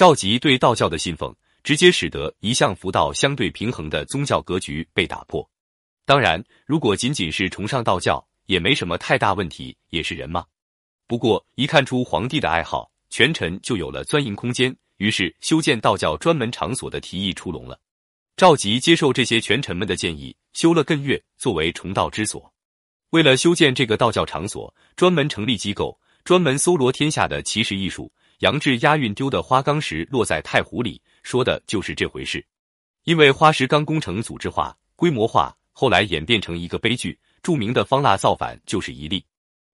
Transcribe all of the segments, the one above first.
赵佶对道教的信奉，直接使得一向佛道相对平衡的宗教格局被打破。当然，如果仅仅是崇尚道教，也没什么太大问题，也是人嘛。不过一看出皇帝的爱好，权臣就有了钻营空间，于是修建道教专门场所的提议出笼了。赵佶接受这些权臣们的建议，修了艮岳作为崇道之所。为了修建这个道教场所，专门成立机构，专门搜罗天下的奇石异术。杨志押运丢的花岗石落在太湖里，说的就是这回事。因为花石纲工程组织化、规模化，后来演变成一个悲剧。著名的方腊造反就是一例。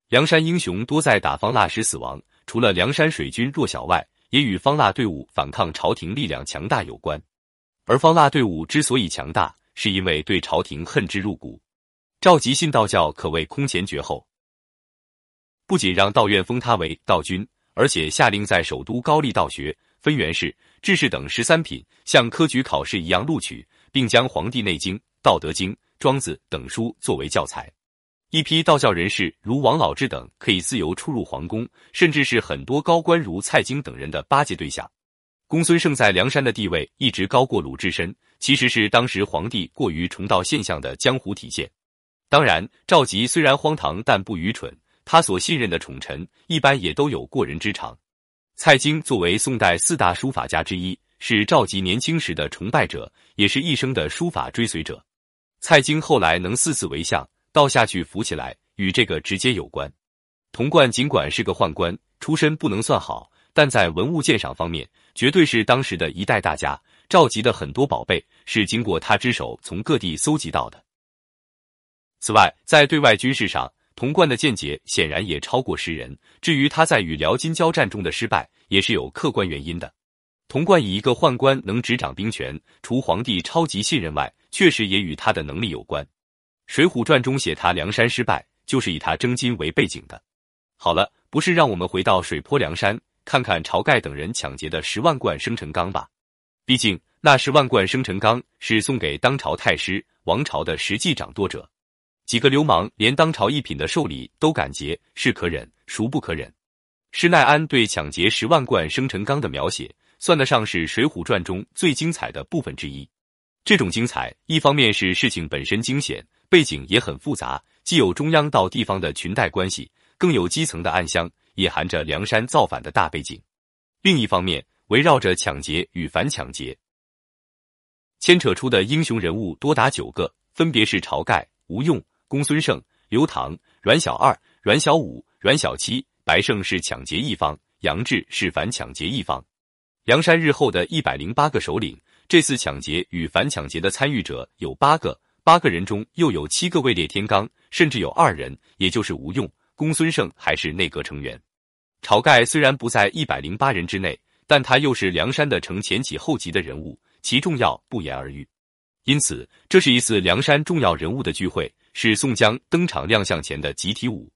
梁山英雄多在打方腊时死亡，除了梁山水军弱小外，也与方腊队伍反抗朝廷力量强大有关。而方腊队伍之所以强大，是因为对朝廷恨之入骨。赵佶信道教可谓空前绝后，不仅让道院封他为道君。而且下令在首都高丽道学、分元式、制式等十三品，像科举考试一样录取，并将《黄帝内经》《道德经》《庄子》等书作为教材。一批道教人士如王老之等可以自由出入皇宫，甚至是很多高官如蔡京等人的巴结对象。公孙胜在梁山的地位一直高过鲁智深，其实是当时皇帝过于崇道现象的江湖体现。当然，赵佶虽然荒唐，但不愚蠢。他所信任的宠臣一般也都有过人之长。蔡京作为宋代四大书法家之一，是赵佶年轻时的崇拜者，也是一生的书法追随者。蔡京后来能四次为相，倒下去扶起来，与这个直接有关。童贯尽管是个宦官，出身不能算好，但在文物鉴赏方面，绝对是当时的一代大家。赵佶的很多宝贝是经过他之手从各地搜集到的。此外，在对外军事上，童贯的见解显然也超过诗人。至于他在与辽金交战中的失败，也是有客观原因的。童贯以一个宦官能执掌兵权，除皇帝超级信任外，确实也与他的能力有关。《水浒传》中写他梁山失败，就是以他征金为背景的。好了，不是让我们回到水泊梁山，看看晁盖等人抢劫的十万贯生辰纲吧？毕竟那十万贯生辰纲是送给当朝太师王朝的实际掌舵者。几个流氓连当朝一品的寿礼都敢劫，是可忍，孰不可忍？施耐庵对抢劫十万贯生辰纲的描写，算得上是《水浒传》中最精彩的部分之一。这种精彩，一方面是事情本身惊险，背景也很复杂，既有中央到地方的裙带关系，更有基层的暗箱，也含着梁山造反的大背景；另一方面，围绕着抢劫与反抢劫，牵扯出的英雄人物多达九个，分别是晁盖、吴用。公孙胜、刘唐、阮小二、阮小五、阮小七、白胜是抢劫一方，杨志是反抢劫一方。梁山日后的一百零八个首领，这次抢劫与反抢劫的参与者有八个，八个人中又有七个位列天罡，甚至有二人，也就是吴用、公孙胜还是内阁成员。晁盖虽然不在一百零八人之内，但他又是梁山的承前启后级的人物，其重要不言而喻。因此，这是一次梁山重要人物的聚会。是宋江登场亮相前的集体舞。